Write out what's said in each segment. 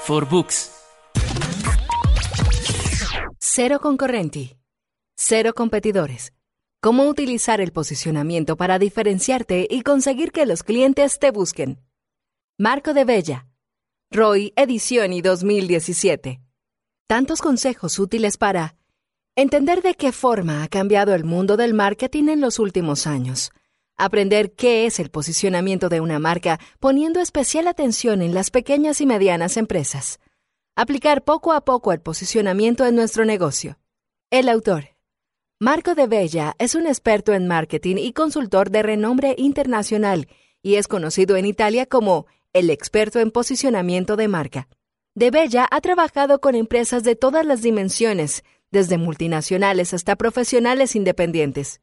For Books. Cero concorrenti. Cero competidores. Cómo utilizar el posicionamiento para diferenciarte y conseguir que los clientes te busquen. Marco de Bella. Roy, edición y 2017. Tantos consejos útiles para entender de qué forma ha cambiado el mundo del marketing en los últimos años Aprender qué es el posicionamiento de una marca poniendo especial atención en las pequeñas y medianas empresas. Aplicar poco a poco el posicionamiento en nuestro negocio. El autor. Marco de Bella es un experto en marketing y consultor de renombre internacional y es conocido en Italia como el experto en posicionamiento de marca. De Bella ha trabajado con empresas de todas las dimensiones, desde multinacionales hasta profesionales independientes.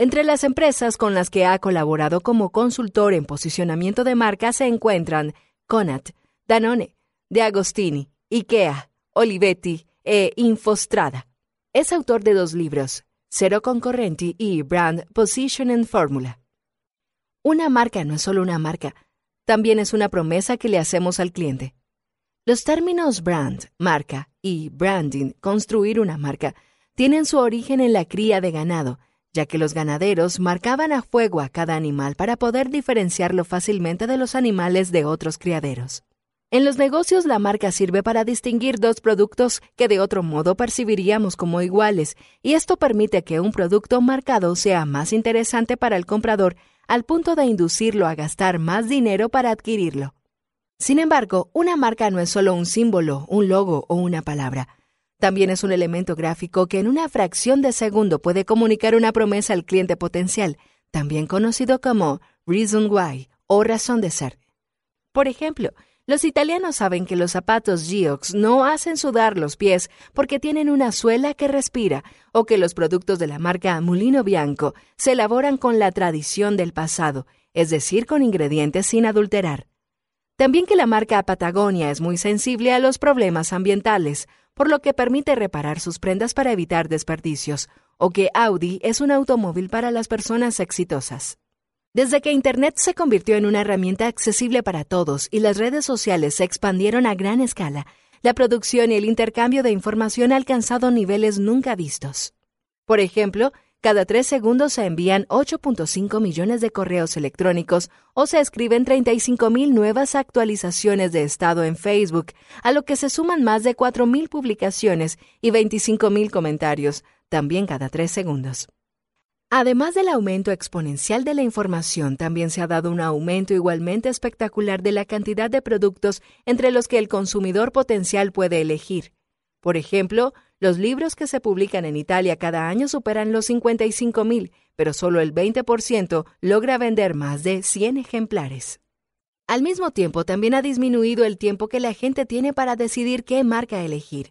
Entre las empresas con las que ha colaborado como consultor en posicionamiento de marca se encuentran Conat, Danone, De Agostini, IKEA, Olivetti e Infostrada. Es autor de dos libros, Cero Concorrenti y Brand Positioning Formula. Una marca no es solo una marca, también es una promesa que le hacemos al cliente. Los términos brand, marca, y branding, construir una marca, tienen su origen en la cría de ganado, ya que los ganaderos marcaban a fuego a cada animal para poder diferenciarlo fácilmente de los animales de otros criaderos. En los negocios la marca sirve para distinguir dos productos que de otro modo percibiríamos como iguales, y esto permite que un producto marcado sea más interesante para el comprador al punto de inducirlo a gastar más dinero para adquirirlo. Sin embargo, una marca no es solo un símbolo, un logo o una palabra. También es un elemento gráfico que en una fracción de segundo puede comunicar una promesa al cliente potencial, también conocido como reason why o razón de ser. Por ejemplo, los italianos saben que los zapatos Geox no hacen sudar los pies porque tienen una suela que respira, o que los productos de la marca Mulino Bianco se elaboran con la tradición del pasado, es decir, con ingredientes sin adulterar. También que la marca Patagonia es muy sensible a los problemas ambientales, por lo que permite reparar sus prendas para evitar desperdicios, o que Audi es un automóvil para las personas exitosas. Desde que Internet se convirtió en una herramienta accesible para todos y las redes sociales se expandieron a gran escala, la producción y el intercambio de información ha alcanzado niveles nunca vistos. Por ejemplo, cada tres segundos se envían 8.5 millones de correos electrónicos o se escriben 35.000 nuevas actualizaciones de estado en Facebook, a lo que se suman más de 4.000 publicaciones y 25.000 comentarios, también cada tres segundos. Además del aumento exponencial de la información, también se ha dado un aumento igualmente espectacular de la cantidad de productos entre los que el consumidor potencial puede elegir. Por ejemplo, los libros que se publican en Italia cada año superan los 55.000, pero solo el 20% logra vender más de 100 ejemplares. Al mismo tiempo, también ha disminuido el tiempo que la gente tiene para decidir qué marca elegir.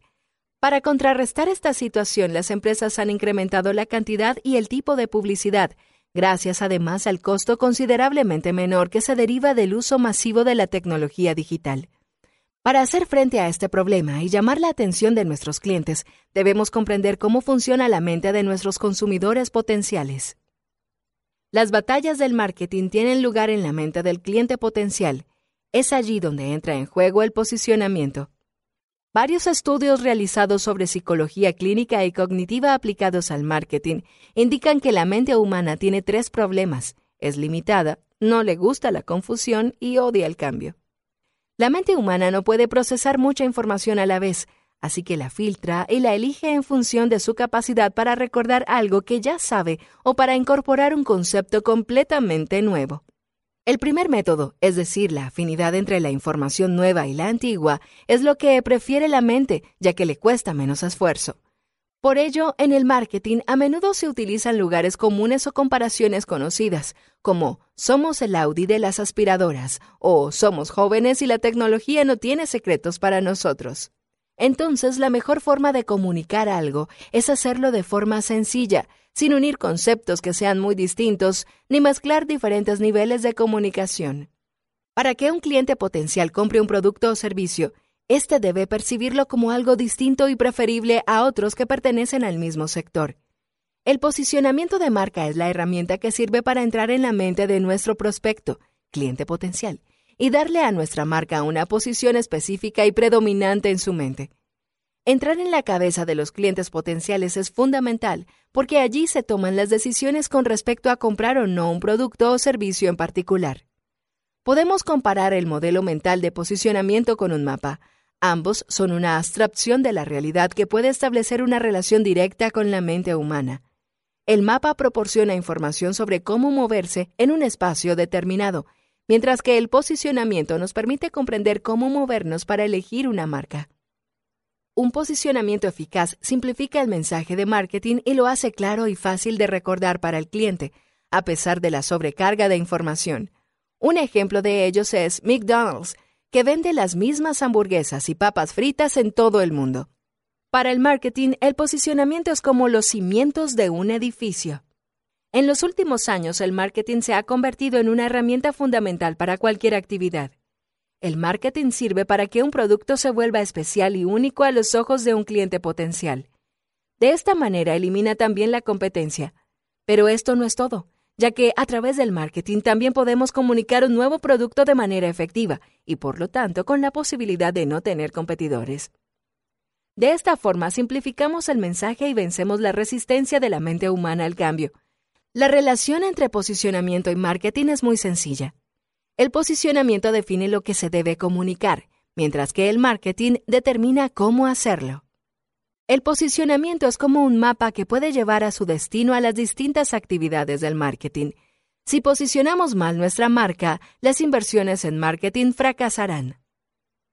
Para contrarrestar esta situación, las empresas han incrementado la cantidad y el tipo de publicidad, gracias además al costo considerablemente menor que se deriva del uso masivo de la tecnología digital. Para hacer frente a este problema y llamar la atención de nuestros clientes, debemos comprender cómo funciona la mente de nuestros consumidores potenciales. Las batallas del marketing tienen lugar en la mente del cliente potencial. Es allí donde entra en juego el posicionamiento. Varios estudios realizados sobre psicología clínica y cognitiva aplicados al marketing indican que la mente humana tiene tres problemas. Es limitada, no le gusta la confusión y odia el cambio. La mente humana no puede procesar mucha información a la vez, así que la filtra y la elige en función de su capacidad para recordar algo que ya sabe o para incorporar un concepto completamente nuevo. El primer método, es decir, la afinidad entre la información nueva y la antigua, es lo que prefiere la mente, ya que le cuesta menos esfuerzo. Por ello, en el marketing a menudo se utilizan lugares comunes o comparaciones conocidas, como somos el Audi de las aspiradoras o somos jóvenes y la tecnología no tiene secretos para nosotros. Entonces, la mejor forma de comunicar algo es hacerlo de forma sencilla, sin unir conceptos que sean muy distintos, ni mezclar diferentes niveles de comunicación. Para que un cliente potencial compre un producto o servicio, éste debe percibirlo como algo distinto y preferible a otros que pertenecen al mismo sector. El posicionamiento de marca es la herramienta que sirve para entrar en la mente de nuestro prospecto, cliente potencial, y darle a nuestra marca una posición específica y predominante en su mente. Entrar en la cabeza de los clientes potenciales es fundamental porque allí se toman las decisiones con respecto a comprar o no un producto o servicio en particular. Podemos comparar el modelo mental de posicionamiento con un mapa. Ambos son una abstracción de la realidad que puede establecer una relación directa con la mente humana. El mapa proporciona información sobre cómo moverse en un espacio determinado mientras que el posicionamiento nos permite comprender cómo movernos para elegir una marca. Un posicionamiento eficaz simplifica el mensaje de marketing y lo hace claro y fácil de recordar para el cliente, a pesar de la sobrecarga de información. Un ejemplo de ellos es McDonald's, que vende las mismas hamburguesas y papas fritas en todo el mundo. Para el marketing, el posicionamiento es como los cimientos de un edificio. En los últimos años, el marketing se ha convertido en una herramienta fundamental para cualquier actividad. El marketing sirve para que un producto se vuelva especial y único a los ojos de un cliente potencial. De esta manera elimina también la competencia. Pero esto no es todo, ya que a través del marketing también podemos comunicar un nuevo producto de manera efectiva y por lo tanto con la posibilidad de no tener competidores. De esta forma simplificamos el mensaje y vencemos la resistencia de la mente humana al cambio la relación entre posicionamiento y marketing es muy sencilla. El posicionamiento define lo que se debe comunicar, mientras que el marketing determina cómo hacerlo. El posicionamiento es como un mapa que puede llevar a su destino a las distintas actividades del marketing. Si posicionamos mal nuestra marca, las inversiones en marketing fracasarán.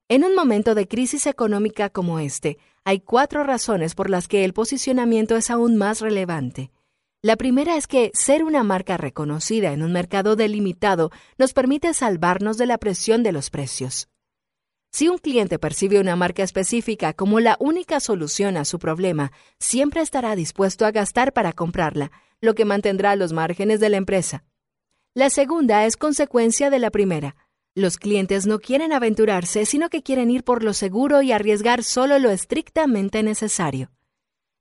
En un momento de crisis económica como este, hay cuatro razones por las que el posicionamiento es aún más relevante. La primera es que ser una marca reconocida en un mercado delimitado nos permite salvarnos de la presión de los precios. Si un cliente percibe una marca específica como la única solución a su problema, siempre estará dispuesto a gastar para comprarla, lo que mantendrá los márgenes de la empresa. La segunda es consecuencia de la primera. Los clientes no quieren aventurarse, sino que quieren ir por lo seguro y arriesgar solo lo estrictamente necesario.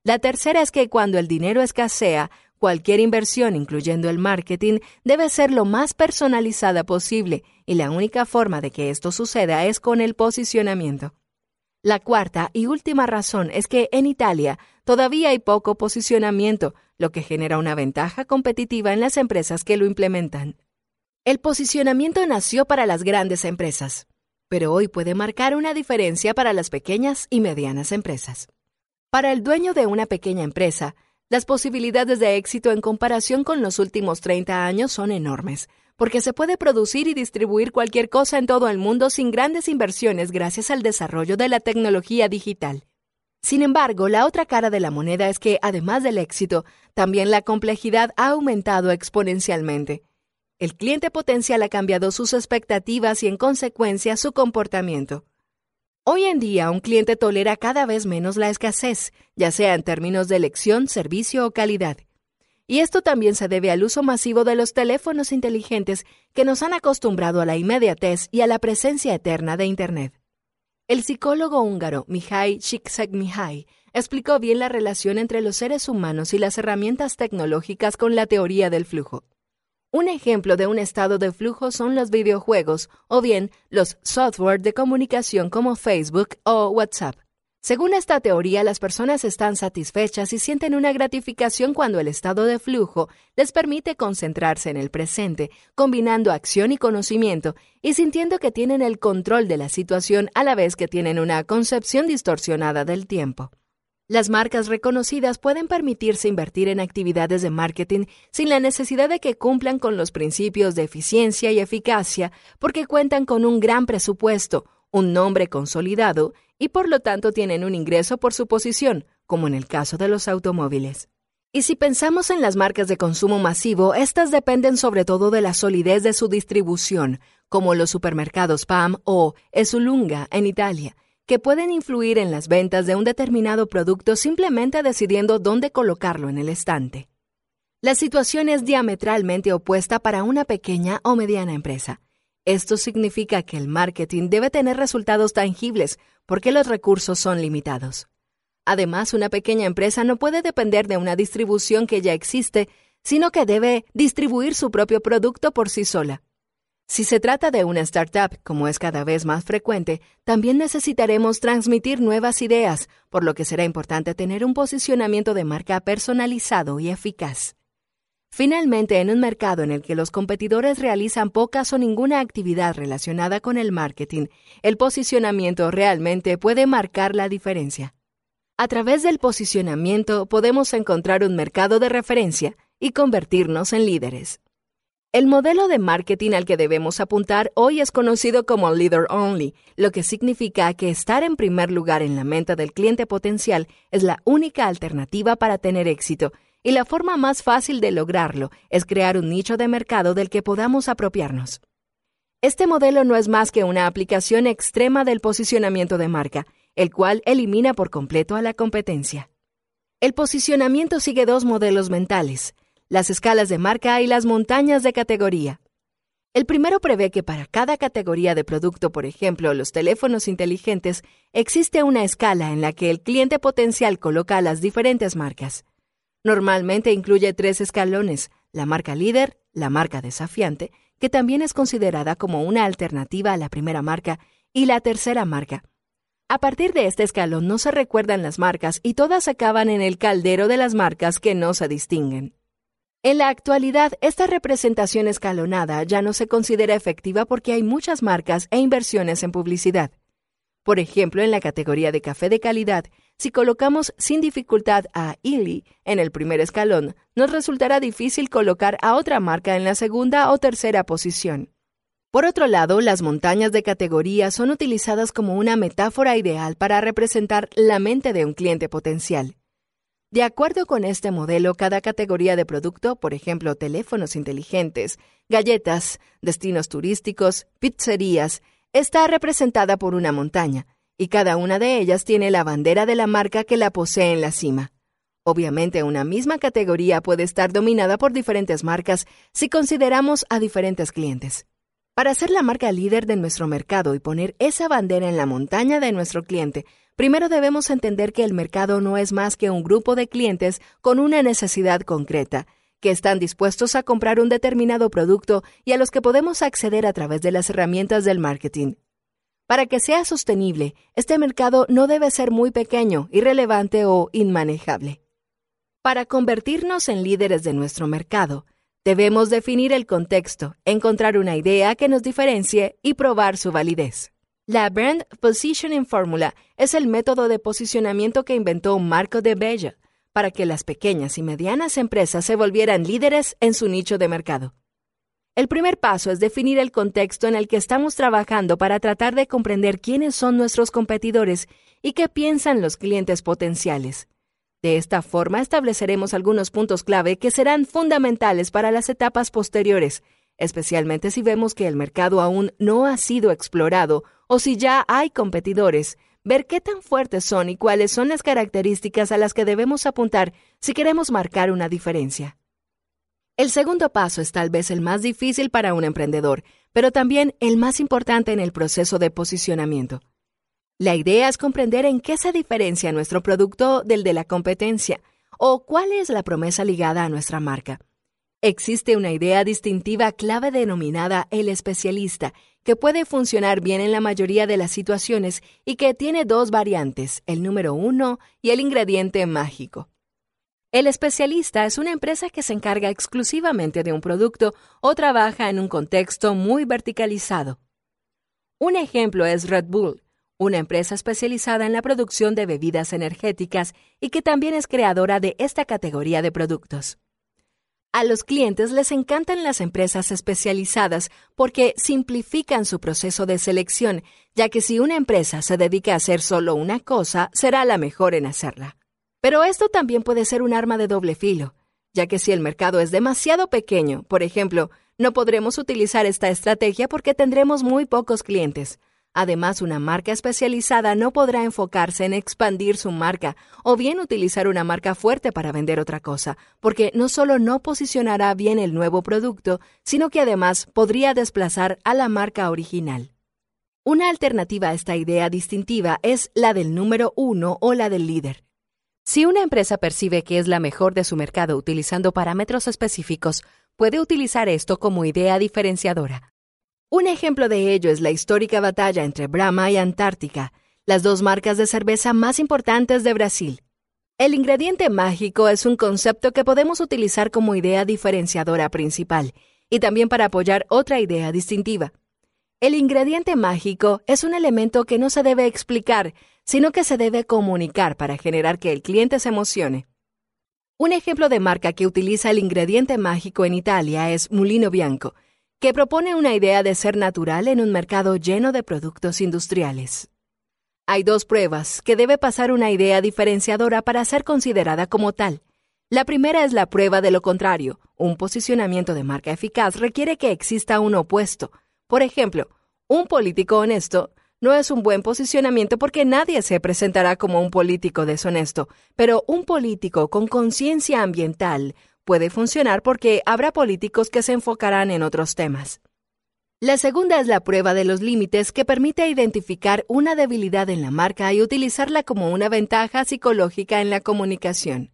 La tercera es que cuando el dinero escasea, Cualquier inversión, incluyendo el marketing, debe ser lo más personalizada posible y la única forma de que esto suceda es con el posicionamiento. La cuarta y última razón es que en Italia todavía hay poco posicionamiento, lo que genera una ventaja competitiva en las empresas que lo implementan. El posicionamiento nació para las grandes empresas, pero hoy puede marcar una diferencia para las pequeñas y medianas empresas. Para el dueño de una pequeña empresa, las posibilidades de éxito en comparación con los últimos 30 años son enormes, porque se puede producir y distribuir cualquier cosa en todo el mundo sin grandes inversiones gracias al desarrollo de la tecnología digital. Sin embargo, la otra cara de la moneda es que, además del éxito, también la complejidad ha aumentado exponencialmente. El cliente potencial ha cambiado sus expectativas y, en consecuencia, su comportamiento. Hoy en día un cliente tolera cada vez menos la escasez, ya sea en términos de elección, servicio o calidad. Y esto también se debe al uso masivo de los teléfonos inteligentes que nos han acostumbrado a la inmediatez y a la presencia eterna de Internet. El psicólogo húngaro Mihai Csikszentmihalyi explicó bien la relación entre los seres humanos y las herramientas tecnológicas con la teoría del flujo. Un ejemplo de un estado de flujo son los videojuegos o bien los software de comunicación como Facebook o WhatsApp. Según esta teoría, las personas están satisfechas y sienten una gratificación cuando el estado de flujo les permite concentrarse en el presente, combinando acción y conocimiento y sintiendo que tienen el control de la situación a la vez que tienen una concepción distorsionada del tiempo. Las marcas reconocidas pueden permitirse invertir en actividades de marketing sin la necesidad de que cumplan con los principios de eficiencia y eficacia porque cuentan con un gran presupuesto, un nombre consolidado y por lo tanto tienen un ingreso por su posición, como en el caso de los automóviles. Y si pensamos en las marcas de consumo masivo, estas dependen sobre todo de la solidez de su distribución, como los supermercados PAM o Esulunga en Italia, que pueden influir en las ventas de un determinado producto simplemente decidiendo dónde colocarlo en el estante. La situación es diametralmente opuesta para una pequeña o mediana empresa. Esto significa que el marketing debe tener resultados tangibles porque los recursos son limitados. Además, una pequeña empresa no puede depender de una distribución que ya existe, sino que debe distribuir su propio producto por sí sola. Si se trata de una startup, como es cada vez más frecuente, también necesitaremos transmitir nuevas ideas, por lo que será importante tener un posicionamiento de marca personalizado y eficaz. Finalmente, en un mercado en el que los competidores realizan pocas o ninguna actividad relacionada con el marketing, el posicionamiento realmente puede marcar la diferencia. A través del posicionamiento podemos encontrar un mercado de referencia y convertirnos en líderes. El modelo de marketing al que debemos apuntar hoy es conocido como Leader Only, lo que significa que estar en primer lugar en la mente del cliente potencial es la única alternativa para tener éxito, y la forma más fácil de lograrlo es crear un nicho de mercado del que podamos apropiarnos. Este modelo no es más que una aplicación extrema del posicionamiento de marca, el cual elimina por completo a la competencia. El posicionamiento sigue dos modelos mentales, las escalas de marca y las montañas de categoría. El primero prevé que para cada categoría de producto, por ejemplo, los teléfonos inteligentes, existe una escala en la que el cliente potencial coloca las diferentes marcas. Normalmente incluye tres escalones, la marca líder, la marca desafiante, que también es considerada como una alternativa a la primera marca, y la tercera marca, a partir de este escalón no se recuerdan las marcas y todas acaban en el caldero de las marcas que no se distinguen. En la actualidad, esta representación escalonada ya no se considera efectiva porque hay muchas marcas e inversiones en publicidad. Por ejemplo, en la categoría de café de calidad, si colocamos sin dificultad a Illy en el primer escalón, nos resultará difícil colocar a otra marca en la segunda o tercera posición. Por otro lado, las montañas de categoría son utilizadas como una metáfora ideal para representar la mente de un cliente potencial. De acuerdo con este modelo, cada categoría de producto, por ejemplo, teléfonos inteligentes, galletas, destinos turísticos, pizzerías, está representada por una montaña, y cada una de ellas tiene la bandera de la marca que la posee en la cima. Obviamente, una misma categoría puede estar dominada por diferentes marcas si consideramos a diferentes clientes. Para ser la marca líder de nuestro mercado y poner esa bandera en la montaña de nuestro cliente, primero debemos entender que el mercado no es más que un grupo de clientes con una necesidad concreta, que están dispuestos a comprar un determinado producto y a los que podemos acceder a través de las herramientas del marketing. Para que sea sostenible, este mercado no debe ser muy pequeño, irrelevante o inmanejable. Para convertirnos en líderes de nuestro mercado, Debemos definir el contexto, encontrar una idea que nos diferencie y probar su validez. La Brand Positioning Formula es el método de posicionamiento que inventó Marco de Bella para que las pequeñas y medianas empresas se volvieran líderes en su nicho de mercado. El primer paso es definir el contexto en el que estamos trabajando para tratar de comprender quiénes son nuestros competidores y qué piensan los clientes potenciales. De esta forma estableceremos algunos puntos clave que serán fundamentales para las etapas posteriores, especialmente si vemos que el mercado aún no ha sido explorado o si ya hay competidores, ver qué tan fuertes son y cuáles son las características a las que debemos apuntar si queremos marcar una diferencia. El segundo paso es tal vez el más difícil para un emprendedor, pero también el más importante en el proceso de posicionamiento. La idea es comprender en qué se diferencia nuestro producto del de la competencia o cuál es la promesa ligada a nuestra marca. Existe una idea distintiva clave denominada el especialista, que puede funcionar bien en la mayoría de las situaciones y que tiene dos variantes, el número uno y el ingrediente mágico. El especialista es una empresa que se encarga exclusivamente de un producto o trabaja en un contexto muy verticalizado. Un ejemplo es Red Bull, una empresa especializada en la producción de bebidas energéticas y que también es creadora de esta categoría de productos. A los clientes les encantan las empresas especializadas porque simplifican su proceso de selección, ya que si una empresa se dedica a hacer solo una cosa, será la mejor en hacerla. Pero esto también puede ser un arma de doble filo, ya que si el mercado es demasiado pequeño, por ejemplo, no podremos utilizar esta estrategia porque tendremos muy pocos clientes. Además, una marca especializada no podrá enfocarse en expandir su marca o bien utilizar una marca fuerte para vender otra cosa, porque no solo no posicionará bien el nuevo producto, sino que además podría desplazar a la marca original. Una alternativa a esta idea distintiva es la del número uno o la del líder. Si una empresa percibe que es la mejor de su mercado utilizando parámetros específicos, puede utilizar esto como idea diferenciadora. Un ejemplo de ello es la histórica batalla entre Brahma y Antártica, las dos marcas de cerveza más importantes de Brasil. El ingrediente mágico es un concepto que podemos utilizar como idea diferenciadora principal y también para apoyar otra idea distintiva. El ingrediente mágico es un elemento que no se debe explicar, sino que se debe comunicar para generar que el cliente se emocione. Un ejemplo de marca que utiliza el ingrediente mágico en Italia es Mulino Bianco, que propone una idea de ser natural en un mercado lleno de productos industriales. Hay dos pruebas que debe pasar una idea diferenciadora para ser considerada como tal. La primera es la prueba de lo contrario. Un posicionamiento de marca eficaz requiere que exista un opuesto. Por ejemplo, un político honesto no es un buen posicionamiento porque nadie se presentará como un político deshonesto, pero un político con conciencia ambiental puede funcionar porque habrá políticos que se enfocarán en otros temas. La segunda es la prueba de los límites que permite identificar una debilidad en la marca y utilizarla como una ventaja psicológica en la comunicación.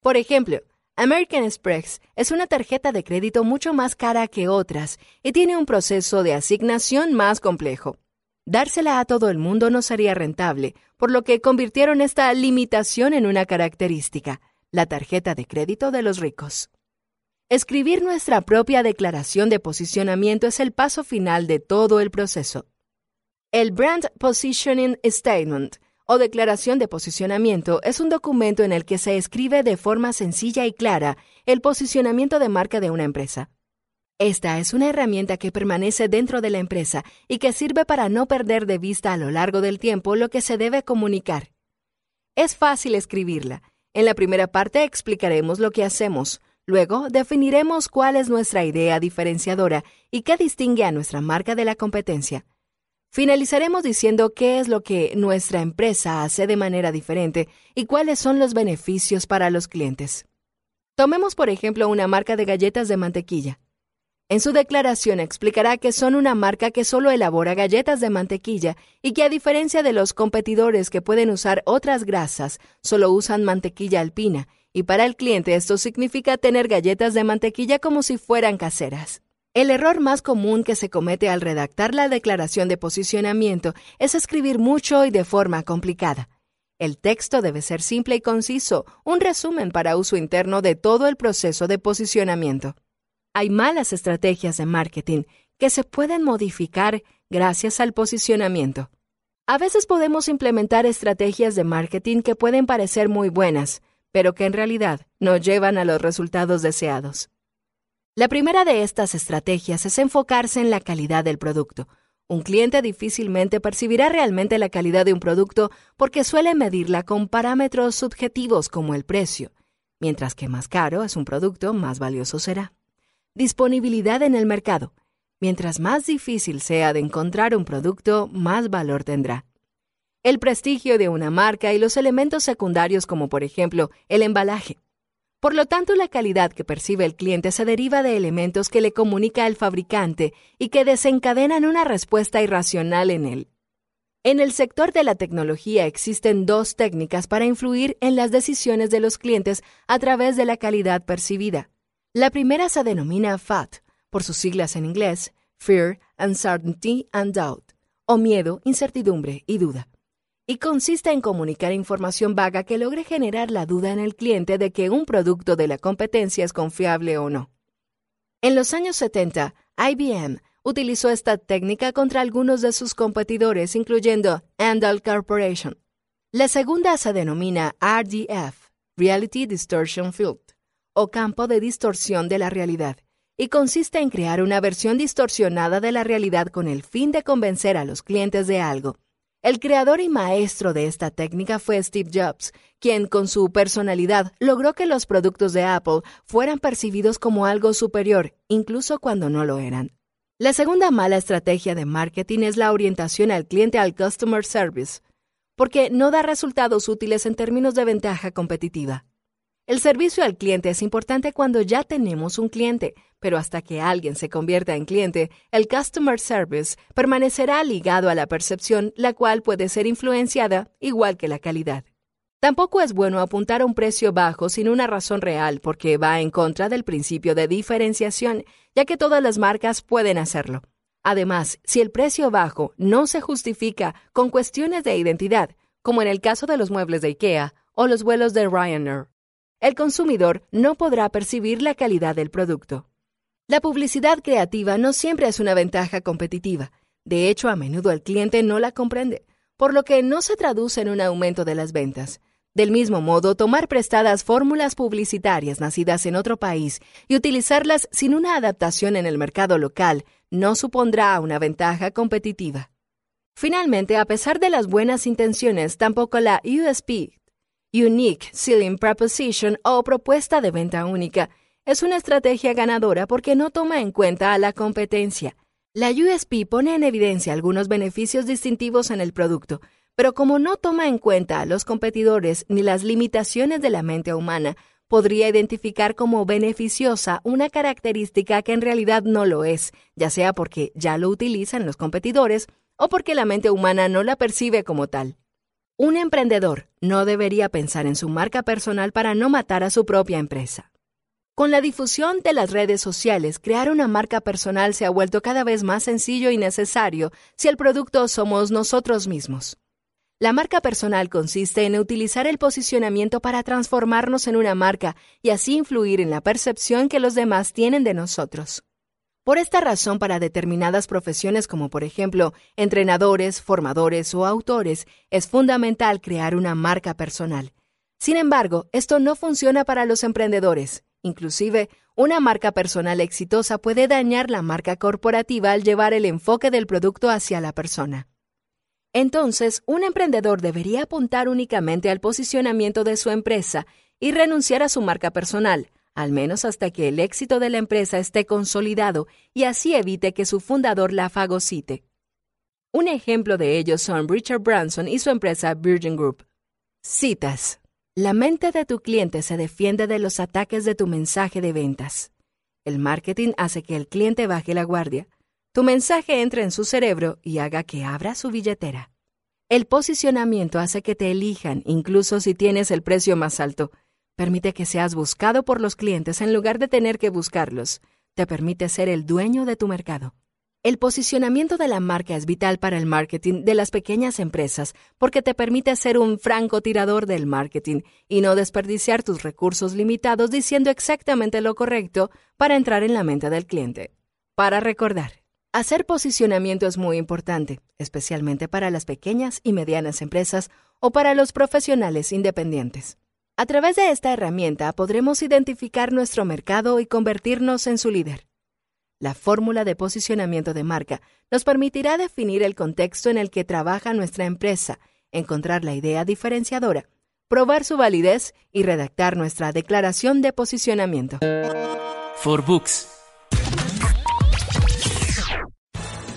Por ejemplo, American Express es una tarjeta de crédito mucho más cara que otras y tiene un proceso de asignación más complejo. Dársela a todo el mundo no sería rentable, por lo que convirtieron esta limitación en una característica la tarjeta de crédito de los ricos. Escribir nuestra propia declaración de posicionamiento es el paso final de todo el proceso. El Brand Positioning Statement o declaración de posicionamiento es un documento en el que se escribe de forma sencilla y clara el posicionamiento de marca de una empresa. Esta es una herramienta que permanece dentro de la empresa y que sirve para no perder de vista a lo largo del tiempo lo que se debe comunicar. Es fácil escribirla en la primera parte explicaremos lo que hacemos, luego definiremos cuál es nuestra idea diferenciadora y qué distingue a nuestra marca de la competencia. Finalizaremos diciendo qué es lo que nuestra empresa hace de manera diferente y cuáles son los beneficios para los clientes. Tomemos por ejemplo una marca de galletas de mantequilla. En su declaración explicará que son una marca que solo elabora galletas de mantequilla y que a diferencia de los competidores que pueden usar otras grasas, solo usan mantequilla alpina, y para el cliente esto significa tener galletas de mantequilla como si fueran caseras. El error más común que se comete al redactar la declaración de posicionamiento es escribir mucho y de forma complicada. El texto debe ser simple y conciso, un resumen para uso interno de todo el proceso de posicionamiento. Hay malas estrategias de marketing que se pueden modificar gracias al posicionamiento. A veces podemos implementar estrategias de marketing que pueden parecer muy buenas, pero que en realidad no llevan a los resultados deseados. La primera de estas estrategias es enfocarse en la calidad del producto. Un cliente difícilmente percibirá realmente la calidad de un producto porque suele medirla con parámetros subjetivos como el precio. Mientras que más caro es un producto, más valioso será. Disponibilidad en el mercado. Mientras más difícil sea de encontrar un producto, más valor tendrá. El prestigio de una marca y los elementos secundarios como por ejemplo el embalaje. Por lo tanto, la calidad que percibe el cliente se deriva de elementos que le comunica el fabricante y que desencadenan una respuesta irracional en él. En el sector de la tecnología existen dos técnicas para influir en las decisiones de los clientes a través de la calidad percibida. La primera se denomina FAT, por sus siglas en inglés, Fear, Uncertainty and Doubt, o miedo, incertidumbre y duda. Y consiste en comunicar información vaga que logre generar la duda en el cliente de que un producto de la competencia es confiable o no. En los años 70, IBM utilizó esta técnica contra algunos de sus competidores, incluyendo Andal Corporation. La segunda se denomina RDF, Reality Distortion Field o campo de distorsión de la realidad, y consiste en crear una versión distorsionada de la realidad con el fin de convencer a los clientes de algo. El creador y maestro de esta técnica fue Steve Jobs, quien con su personalidad logró que los productos de Apple fueran percibidos como algo superior, incluso cuando no lo eran. La segunda mala estrategia de marketing es la orientación al cliente al customer service, porque no da resultados útiles en términos de ventaja competitiva. El servicio al cliente es importante cuando ya tenemos un cliente, pero hasta que alguien se convierta en cliente, el customer service permanecerá ligado a la percepción, la cual puede ser influenciada igual que la calidad. Tampoco es bueno apuntar a un precio bajo sin una razón real porque va en contra del principio de diferenciación, ya que todas las marcas pueden hacerlo. Además, si el precio bajo no se justifica con cuestiones de identidad, como en el caso de los muebles de IKEA o los vuelos de Ryanair, el consumidor no podrá percibir la calidad del producto. La publicidad creativa no siempre es una ventaja competitiva. De hecho, a menudo el cliente no la comprende, por lo que no se traduce en un aumento de las ventas. Del mismo modo, tomar prestadas fórmulas publicitarias nacidas en otro país y utilizarlas sin una adaptación en el mercado local no supondrá una ventaja competitiva. Finalmente, a pesar de las buenas intenciones, tampoco la USP Unique Selling Proposition o propuesta de venta única es una estrategia ganadora porque no toma en cuenta a la competencia. La USP pone en evidencia algunos beneficios distintivos en el producto, pero como no toma en cuenta a los competidores ni las limitaciones de la mente humana, podría identificar como beneficiosa una característica que en realidad no lo es, ya sea porque ya lo utilizan los competidores o porque la mente humana no la percibe como tal. Un emprendedor no debería pensar en su marca personal para no matar a su propia empresa. Con la difusión de las redes sociales, crear una marca personal se ha vuelto cada vez más sencillo y necesario si el producto somos nosotros mismos. La marca personal consiste en utilizar el posicionamiento para transformarnos en una marca y así influir en la percepción que los demás tienen de nosotros. Por esta razón, para determinadas profesiones como por ejemplo entrenadores, formadores o autores, es fundamental crear una marca personal. Sin embargo, esto no funciona para los emprendedores. Inclusive, una marca personal exitosa puede dañar la marca corporativa al llevar el enfoque del producto hacia la persona. Entonces, un emprendedor debería apuntar únicamente al posicionamiento de su empresa y renunciar a su marca personal, al menos hasta que el éxito de la empresa esté consolidado y así evite que su fundador la fagocite. Un ejemplo de ello son Richard Branson y su empresa Virgin Group. Citas. La mente de tu cliente se defiende de los ataques de tu mensaje de ventas. El marketing hace que el cliente baje la guardia. Tu mensaje entre en su cerebro y haga que abra su billetera. El posicionamiento hace que te elijan incluso si tienes el precio más alto Permite que seas buscado por los clientes en lugar de tener que buscarlos. Te permite ser el dueño de tu mercado. El posicionamiento de la marca es vital para el marketing de las pequeñas empresas porque te permite ser un francotirador del marketing y no desperdiciar tus recursos limitados diciendo exactamente lo correcto para entrar en la mente del cliente. Para recordar, hacer posicionamiento es muy importante, especialmente para las pequeñas y medianas empresas o para los profesionales independientes. A través de esta herramienta podremos identificar nuestro mercado y convertirnos en su líder. La fórmula de posicionamiento de marca nos permitirá definir el contexto en el que trabaja nuestra empresa, encontrar la idea diferenciadora, probar su validez y redactar nuestra declaración de posicionamiento. For Books